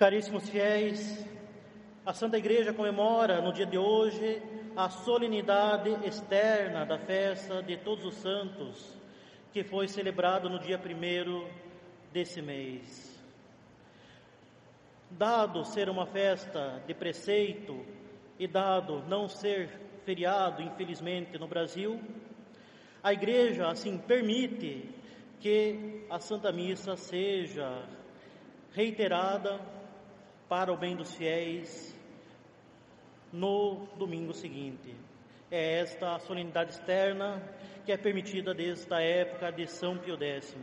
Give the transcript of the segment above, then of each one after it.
Caríssimos fiéis, a Santa Igreja comemora no dia de hoje a solenidade externa da festa de Todos os Santos, que foi celebrado no dia primeiro desse mês. Dado ser uma festa de preceito e dado não ser feriado, infelizmente, no Brasil, a Igreja assim permite que a Santa Missa seja reiterada para o bem dos fiéis no domingo seguinte. É esta a solenidade externa que é permitida desde a época de São Pio X.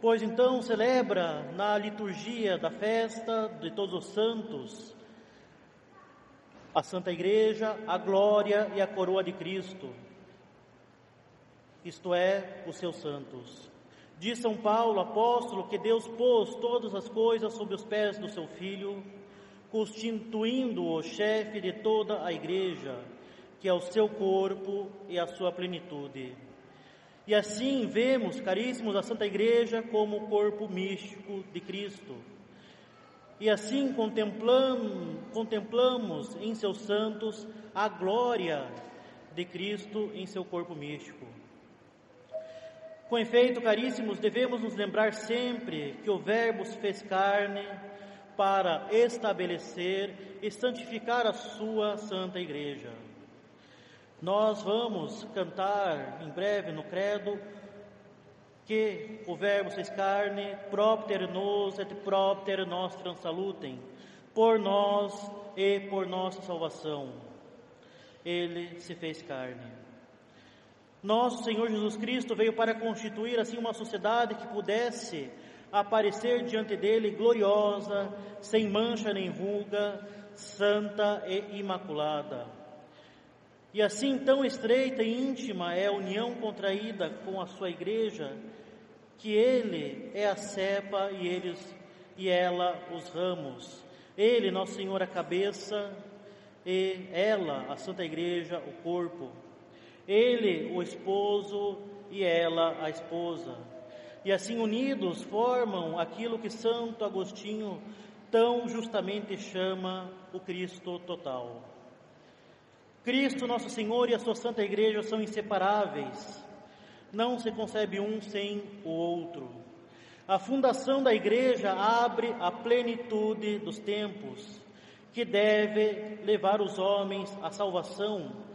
Pois então celebra na liturgia da festa de todos os santos a Santa Igreja, a glória e a coroa de Cristo, isto é, os seus santos. Diz São Paulo, apóstolo, que Deus pôs todas as coisas sob os pés do seu Filho, constituindo-o chefe de toda a igreja, que é o seu corpo e a sua plenitude. E assim vemos, caríssimos, a Santa Igreja como o corpo místico de Cristo. E assim contemplamos, contemplamos em seus santos a glória de Cristo em seu corpo místico. Com efeito, caríssimos, devemos nos lembrar sempre que o Verbo se fez carne para estabelecer e santificar a sua Santa Igreja. Nós vamos cantar em breve no Credo que o Verbo se fez carne, propter nos et propter nostram salutem, por nós e por nossa salvação. Ele se fez carne. Nosso Senhor Jesus Cristo veio para constituir assim uma sociedade que pudesse aparecer diante dele gloriosa, sem mancha nem ruga, santa e imaculada. E assim tão estreita e íntima é a união contraída com a sua igreja, que ele é a cepa e eles e ela os ramos. Ele, nosso Senhor, a cabeça e ela, a Santa Igreja, o corpo. Ele, o esposo, e ela, a esposa. E assim unidos formam aquilo que Santo Agostinho tão justamente chama o Cristo total. Cristo, nosso Senhor, e a sua Santa Igreja são inseparáveis. Não se concebe um sem o outro. A fundação da Igreja abre a plenitude dos tempos, que deve levar os homens à salvação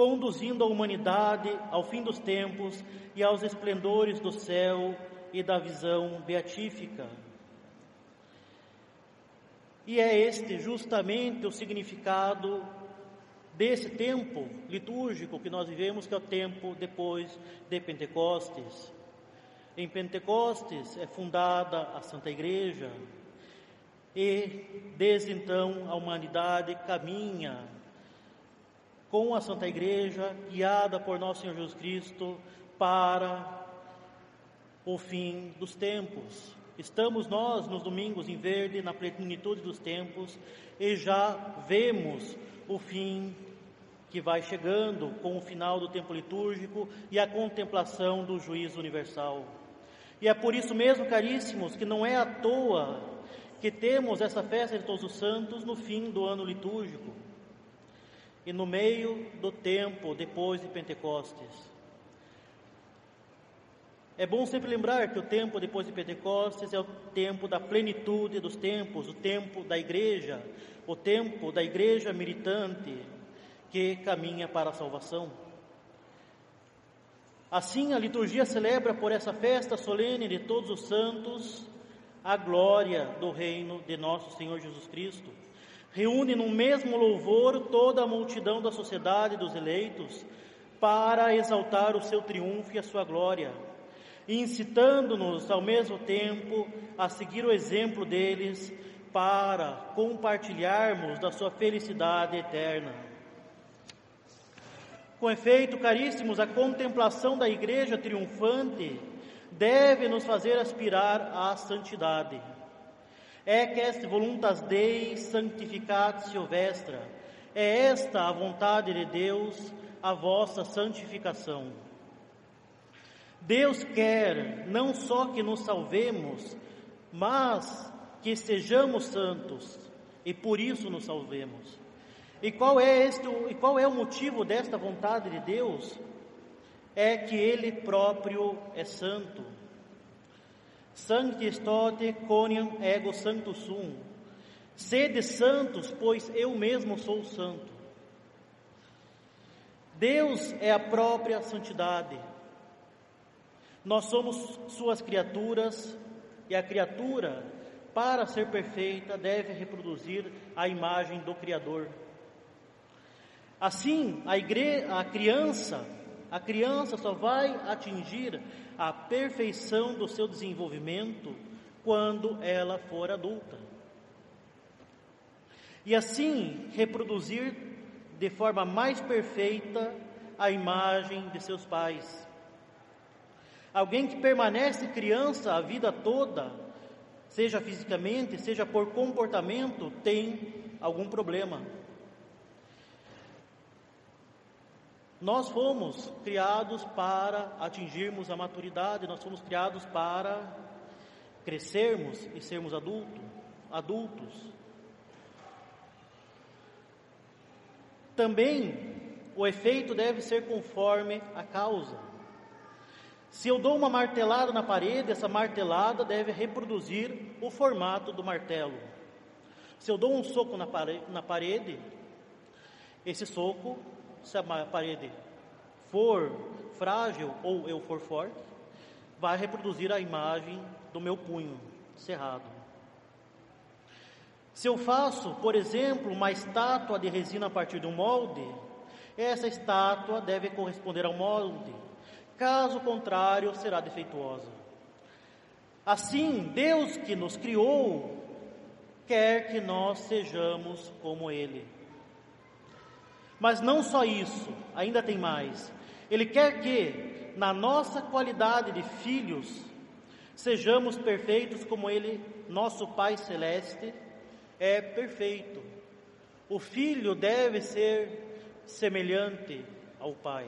conduzindo a humanidade ao fim dos tempos e aos esplendores do céu e da visão beatífica. E é este justamente o significado desse tempo litúrgico que nós vivemos, que é o tempo depois de Pentecostes. Em Pentecostes é fundada a Santa Igreja e desde então a humanidade caminha com a Santa Igreja, guiada por nosso Senhor Jesus Cristo, para o fim dos tempos. Estamos nós nos domingos em verde, na plenitude dos tempos, e já vemos o fim que vai chegando com o final do tempo litúrgico e a contemplação do juízo universal. E é por isso mesmo, caríssimos, que não é à toa que temos essa festa de todos os santos no fim do ano litúrgico e no meio do tempo depois de Pentecostes. É bom sempre lembrar que o tempo depois de Pentecostes é o tempo da plenitude dos tempos, o tempo da igreja, o tempo da igreja militante que caminha para a salvação. Assim, a liturgia celebra por essa festa solene de todos os santos a glória do reino de nosso Senhor Jesus Cristo reúne no mesmo louvor toda a multidão da sociedade dos eleitos para exaltar o seu triunfo e a sua glória, incitando-nos ao mesmo tempo a seguir o exemplo deles para compartilharmos da sua felicidade eterna. Com efeito, caríssimos, a contemplação da igreja triunfante deve nos fazer aspirar à santidade Ec est voluntas Dei sanctificatio vestra. É esta a vontade de Deus, a vossa santificação. Deus quer não só que nos salvemos, mas que sejamos santos e por isso nos salvemos. E qual é este, e qual é o motivo desta vontade de Deus? É que ele próprio é santo. Sancti tote coniam ego santo sum. Sede santos, pois eu mesmo sou santo. Deus é a própria santidade. Nós somos suas criaturas e a criatura, para ser perfeita, deve reproduzir a imagem do Criador. Assim, a, a criança, a criança só vai atingir a perfeição do seu desenvolvimento quando ela for adulta. E assim reproduzir de forma mais perfeita a imagem de seus pais. Alguém que permanece criança a vida toda, seja fisicamente, seja por comportamento, tem algum problema. Nós fomos criados para atingirmos a maturidade, nós fomos criados para crescermos e sermos adulto, adultos. Também o efeito deve ser conforme a causa. Se eu dou uma martelada na parede, essa martelada deve reproduzir o formato do martelo. Se eu dou um soco na parede, esse soco se a parede for frágil ou eu for forte, vai reproduzir a imagem do meu punho cerrado. Se eu faço, por exemplo, uma estátua de resina a partir de um molde, essa estátua deve corresponder ao molde, caso contrário, será defeituosa. Assim, Deus que nos criou, quer que nós sejamos como Ele. Mas não só isso, ainda tem mais. Ele quer que, na nossa qualidade de filhos, sejamos perfeitos como Ele, nosso Pai Celeste, é perfeito. O filho deve ser semelhante ao Pai.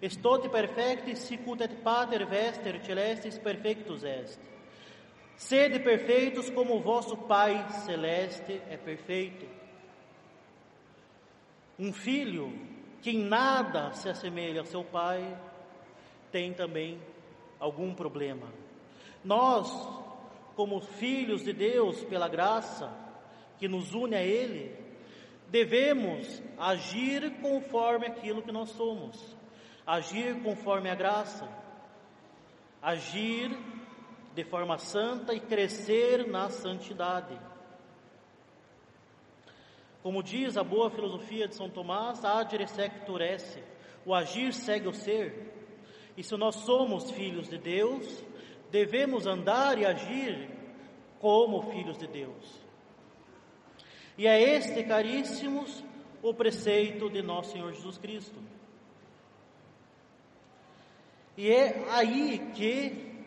Estot perfecti sicut et pater vester celestis perfectus est. Sede perfeitos como o vosso Pai celeste é perfeito. Um filho que em nada se assemelha ao seu pai tem também algum problema. Nós, como filhos de Deus, pela graça que nos une a Ele, devemos agir conforme aquilo que nós somos, agir conforme a graça, agir de forma santa e crescer na santidade. Como diz a boa filosofia de São Tomás, agere sectur esse, o agir segue o ser. E se nós somos filhos de Deus, devemos andar e agir como filhos de Deus. E é este, caríssimos, o preceito de nosso Senhor Jesus Cristo. E é aí que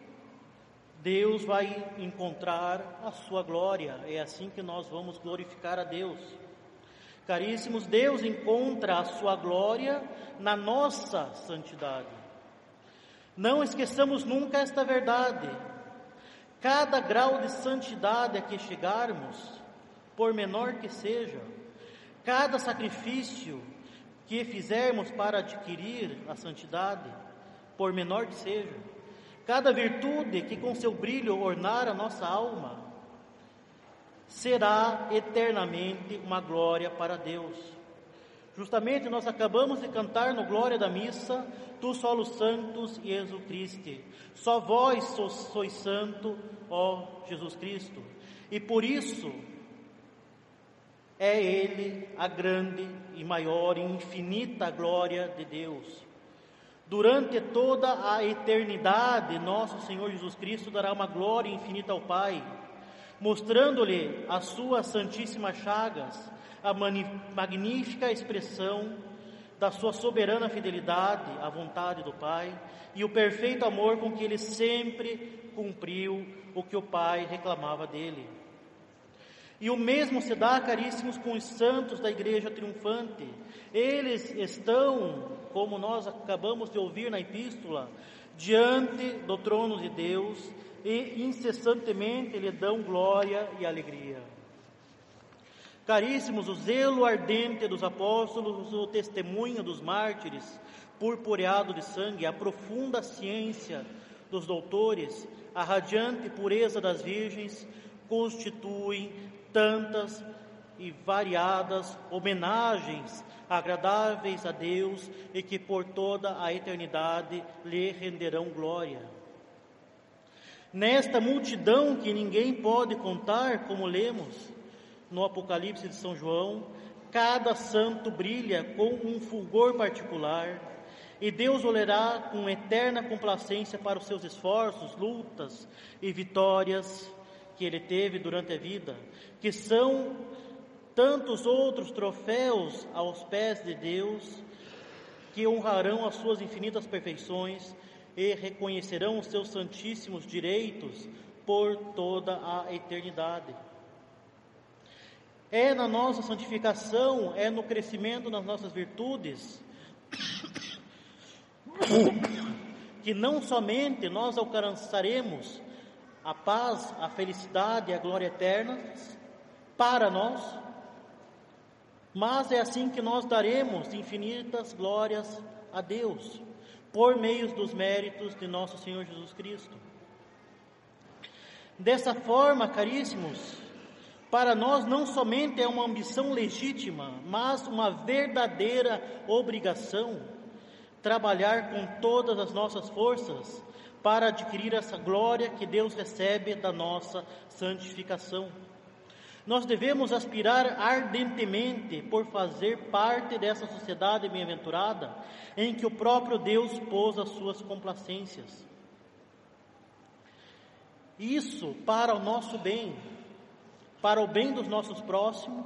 Deus vai encontrar a sua glória, é assim que nós vamos glorificar a Deus. Caríssimos, Deus encontra a sua glória na nossa santidade. Não esqueçamos nunca esta verdade. Cada grau de santidade a que chegarmos, por menor que seja, cada sacrifício que fizermos para adquirir a santidade, por menor que seja, cada virtude que com seu brilho ornar a nossa alma, será eternamente uma glória para Deus. Justamente nós acabamos de cantar no Glória da Missa, Tu solos santos Jesus Cristo. Só vós sois santo, ó Jesus Cristo. E por isso é Ele a grande e maior e infinita glória de Deus. Durante toda a eternidade, nosso Senhor Jesus Cristo dará uma glória infinita ao Pai mostrando-lhe as suas santíssimas chagas, a magnífica expressão da sua soberana fidelidade à vontade do Pai e o perfeito amor com que ele sempre cumpriu o que o Pai reclamava dele. E o mesmo se dá, caríssimos, com os santos da igreja triunfante. Eles estão, como nós acabamos de ouvir na epístola, diante do trono de Deus e incessantemente lhe dão glória e alegria. Caríssimos, o zelo ardente dos apóstolos, o testemunho dos mártires, purpureado de sangue, a profunda ciência dos doutores, a radiante pureza das virgens, constituem tantas e variadas homenagens agradáveis a Deus e que por toda a eternidade lhe renderão glória. Nesta multidão que ninguém pode contar, como lemos, no Apocalipse de São João, cada santo brilha com um fulgor particular, e Deus olhará com eterna complacência para os seus esforços, lutas e vitórias que ele teve durante a vida, que são tantos outros troféus aos pés de Deus, que honrarão as suas infinitas perfeições e reconhecerão os seus santíssimos direitos por toda a eternidade. É na nossa santificação, é no crescimento das nossas virtudes, que não somente nós alcançaremos a paz, a felicidade e a glória eterna para nós, mas é assim que nós daremos infinitas glórias a Deus, por meio dos méritos de nosso Senhor Jesus Cristo. Dessa forma, caríssimos, para nós não somente é uma ambição legítima, mas uma verdadeira obrigação trabalhar com todas as nossas forças para adquirir essa glória que Deus recebe da nossa santificação. Nós devemos aspirar ardentemente por fazer parte dessa sociedade bem-aventurada em que o próprio Deus pôs as suas complacências. Isso para o nosso bem, para o bem dos nossos próximos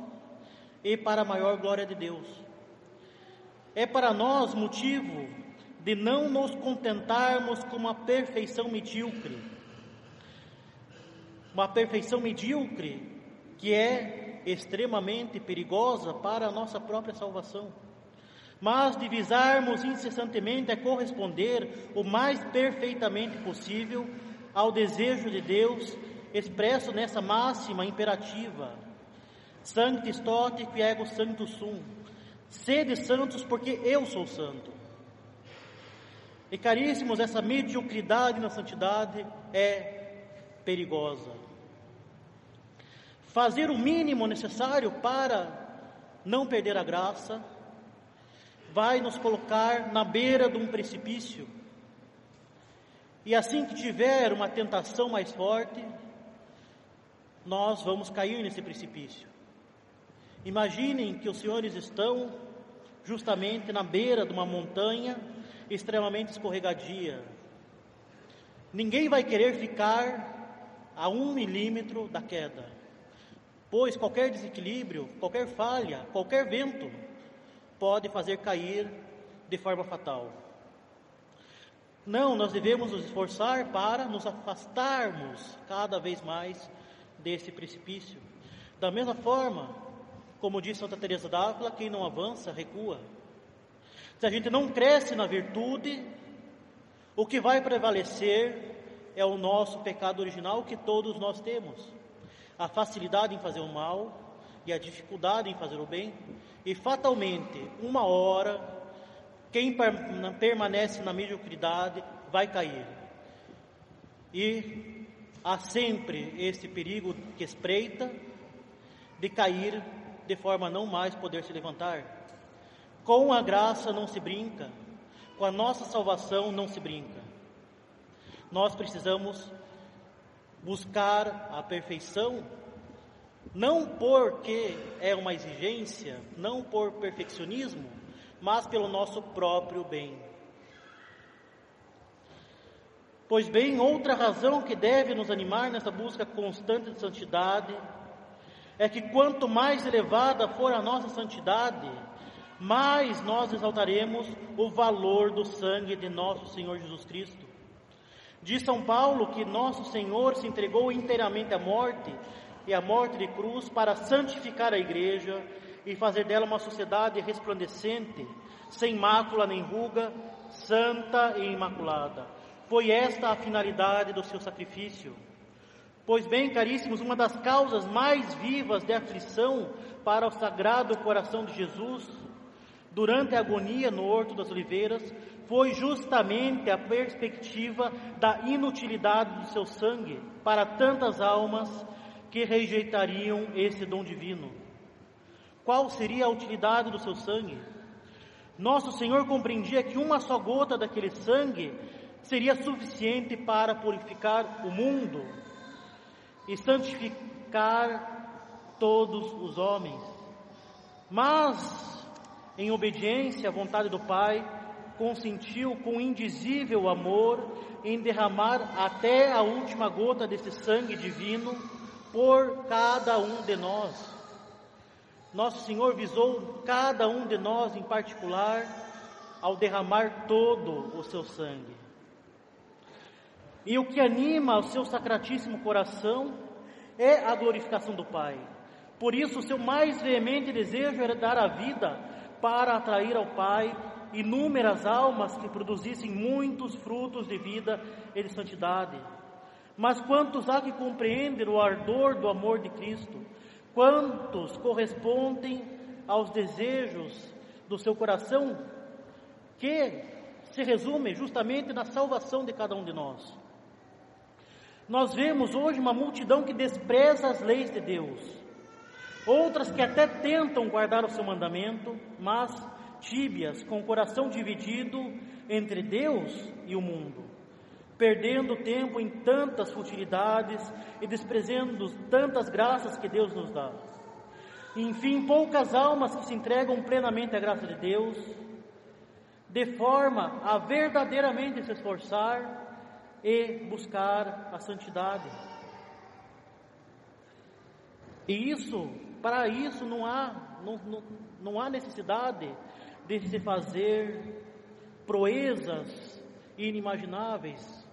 e para a maior glória de Deus. É para nós motivo de não nos contentarmos com uma perfeição medíocre. Uma perfeição medíocre que é extremamente perigosa para a nossa própria salvação. Mas de visarmos incessantemente a corresponder o mais perfeitamente possível ao desejo de Deus expresso nessa máxima imperativa: Sanctis tote qui ego sanctus sum. Sede santos porque eu sou santo. E caríssimos, essa mediocridade na santidade é perigosa. Fazer o mínimo necessário para não perder a graça vai nos colocar na beira de um precipício. E assim que tiver uma tentação mais forte, nós vamos cair nesse precipício. Imaginem que os senhores estão justamente na beira de uma montanha extremamente escorregadia. Ninguém vai querer ficar a um milímetro da queda, pois qualquer desequilíbrio, qualquer falha, qualquer vento pode fazer cair de forma fatal. Não, nós devemos nos esforçar para nos afastarmos cada vez mais desse precipício. Da mesma forma, como diz Santa Teresa d'Ávila, quem não avança recua. Se a gente não cresce na virtude, o que vai prevalecer é o nosso pecado original que todos nós temos. A facilidade em fazer o mal e a dificuldade em fazer o bem, e fatalmente, uma hora, quem permanece na mediocridade vai cair. E há sempre esse perigo que espreita de cair de forma a não mais poder se levantar. Com a graça não se brinca, com a nossa salvação não se brinca. Nós precisamos buscar a perfeição, não porque é uma exigência, não por perfeccionismo, mas pelo nosso próprio bem. Pois bem, outra razão que deve nos animar nessa busca constante de santidade é que quanto mais elevada for a nossa santidade, mais nós exaltaremos o valor do sangue de nosso Senhor Jesus Cristo. Diz São Paulo que nosso Senhor se entregou inteiramente à morte e à morte de cruz para santificar a igreja e fazer dela uma sociedade resplandecente, sem mácula nem ruga, santa e imaculada Foi esta a finalidade do seu sacrifício. Pois bem, caríssimos, uma das causas mais vivas de aflição para o sagrado coração de Jesus, durante a agonia no Horto das Oliveiras, foi justamente a perspectiva da inutilidade do seu sangue para tantas almas que rejeitariam esse dom divino. Qual seria a utilidade do seu sangue? Nosso Senhor compreendia que uma só gota daquele sangue seria suficiente para purificar o mundo e santificar todos os homens. Mas, em obediência à vontade do Pai, consentiu com indizível amor em derramar até a última gota desse sangue divino por cada um de nós. Nosso Senhor visou cada um de nós em particular ao derramar todo o seu sangue. E o que anima o seu sacratíssimo coração é a glorificação do Pai. Por isso, o seu mais veemente desejo era dar a vida para atrair ao Pai inúmeras almas que produzissem muitos frutos de vida e de santidade. Mas quantos há que compreendem o ardor do amor de Cristo? Quantos correspondem aos desejos do seu coração, que se resume justamente na salvação de cada um de nós? Nós vemos hoje uma multidão que despreza as leis de Deus, outras que até tentam guardar o seu mandamento, mas tíbias, com o coração dividido entre Deus e o mundo, perdendo tempo em tantas futilidades e desprezando tantas graças que Deus nos dá. Enfim, poucas almas que se entregam plenamente à graça de Deus, de forma a verdadeiramente se esforçar e buscar a santidade. E isso, para isso não há, não, não, não há necessidade de se fazer proezas inimagináveis.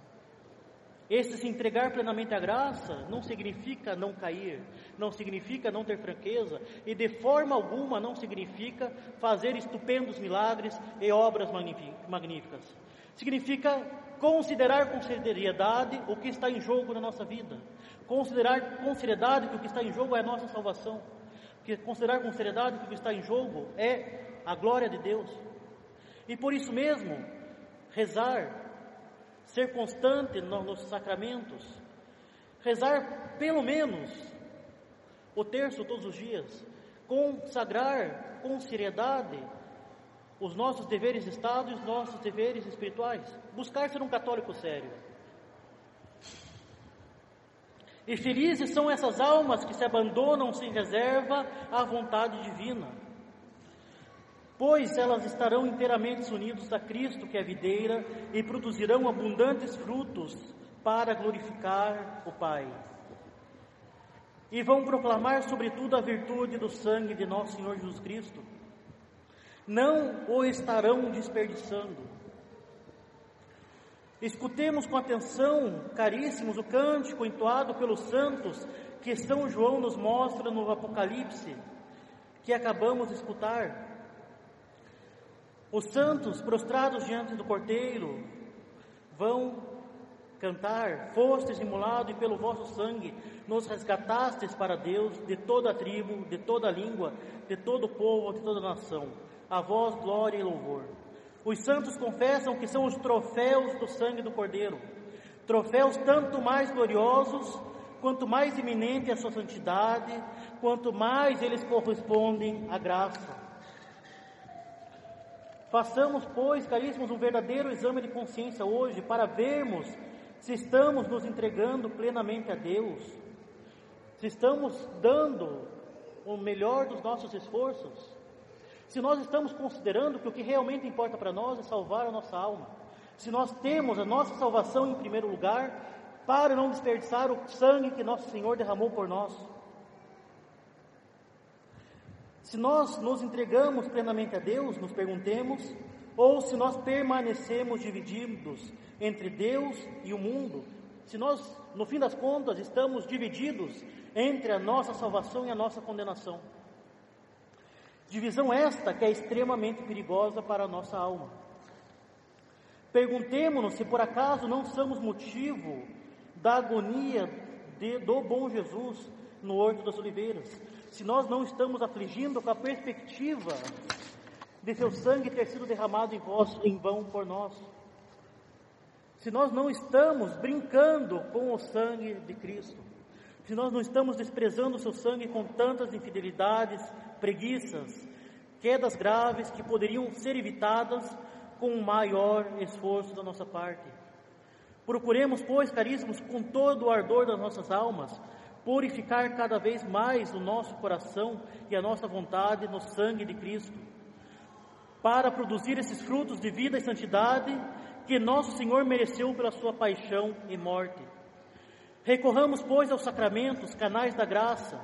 Esse se entregar plenamente à graça não significa não cair, não significa não ter franqueza e de forma alguma não significa fazer estupendos milagres e obras magníficas. Significa considerar com seriedade o que está em jogo na nossa vida, considerar com seriedade que o que está em jogo é a nossa salvação, que considerar com seriedade que o que está em jogo é a glória de Deus. E por isso mesmo, rezar, ser constante nos sacramentos, rezar pelo menos o terço todos os dias, consagrar com seriedade os nossos deveres de Estado e os nossos deveres espirituais, buscar ser um católico sério. E felizes são essas almas que se abandonam sem reserva à vontade divina pois elas estarão inteiramente unidas a Cristo, que é a videira, e produzirão abundantes frutos para glorificar o Pai. E vão proclamar, sobretudo, a virtude do sangue de nosso Senhor Jesus Cristo. Não o estarão desperdiçando. Escutemos com atenção, caríssimos, o cântico entoado pelos santos que São João nos mostra no Apocalipse, que acabamos de escutar. Os santos, prostrados diante do cordeiro, vão cantar: Fostes imolado e pelo vosso sangue nos resgatastes para Deus de toda a tribo, de toda a língua, de todo o povo, de toda a nação. A vós glória e louvor. Os santos confessam que são os troféus do sangue do cordeiro, troféus tanto mais gloriosos quanto mais iminente a sua santidade, quanto mais eles correspondem à graça. Façamos, pois, caríssimos, um verdadeiro exame de consciência hoje para vermos se estamos nos entregando plenamente a Deus, se estamos dando o melhor dos nossos esforços, se nós estamos considerando que o que realmente importa para nós é salvar a nossa alma, se nós temos a nossa salvação em primeiro lugar, para não desperdiçar o sangue que nosso Senhor derramou por nós. Se nós nos entregamos plenamente a Deus, nos perguntemos, ou se nós permanecemos divididos entre Deus e o mundo, se nós, no fim das contas, estamos divididos entre a nossa salvação e a nossa condenação. Divisão esta que é extremamente perigosa para a nossa alma. Perguntemos-nos se por acaso não somos motivo da agonia de, do bom Jesus no Horto das Oliveiras, se nós não estamos afligindo com a perspectiva de seu sangue ter sido derramado em, vós, em vão por nós, se nós não estamos brincando com o sangue de Cristo, se nós não estamos desprezando o seu sangue com tantas infidelidades, preguiças, quedas graves que poderiam ser evitadas com um maior esforço da nossa parte. Procuremos, pois, caríssimos, com todo o ardor das nossas almas, purificar cada vez mais o nosso coração e a nossa vontade no sangue de Cristo, para produzir esses frutos de vida e santidade que nosso Senhor mereceu pela sua paixão e morte. Recorramos, pois, aos sacramentos, canais da graça,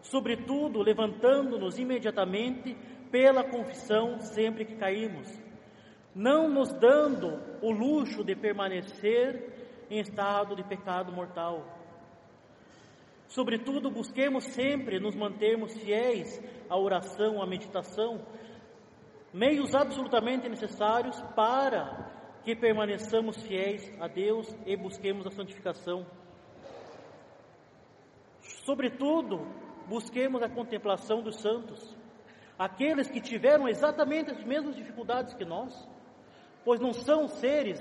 sobretudo levantando-nos imediatamente pela confissão sempre que caímos, não nos dando o luxo de permanecer em estado de pecado mortal. Sobretudo, busquemos sempre nos mantermos fiéis à oração, à meditação, meios absolutamente necessários para que permaneçamos fiéis a Deus e busquemos a santificação. Sobretudo, busquemos a contemplação dos santos aqueles que tiveram exatamente as mesmas dificuldades que nós, pois não são seres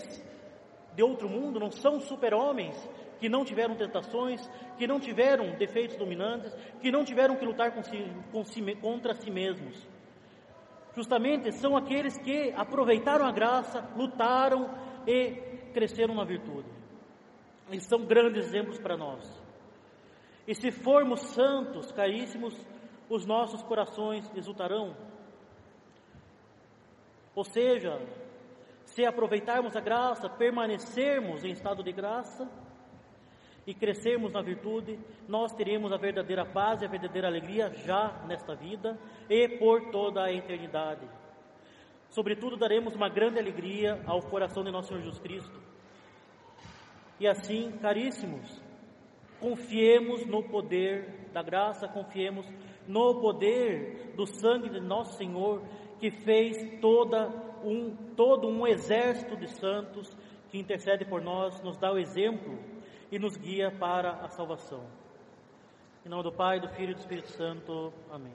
de outro mundo, não são super-homens que não tiveram tentações, que não tiveram defeitos dominantes, que não tiveram que lutar com si, com si, contra si mesmos. Justamente são aqueles que aproveitaram a graça, lutaram e cresceram na virtude. Eles são grandes exemplos para nós. E se formos santos, caríssimos, os nossos corações exultarão. Ou seja, se aproveitarmos a graça, permanecermos em estado de graça e crescermos na virtude, nós teremos a verdadeira paz e a verdadeira alegria já nesta vida e por toda a eternidade. Sobretudo, daremos uma grande alegria ao coração de nosso Senhor Jesus Cristo. E assim, caríssimos, confiemos no poder da graça, confiemos no poder do sangue de nosso Senhor, que fez toda um, todo um exército de santos que intercede por nós, nos dá o exemplo e nos guia para a salvação. Em nome do Pai, do Filho e do Espírito Santo. Amém.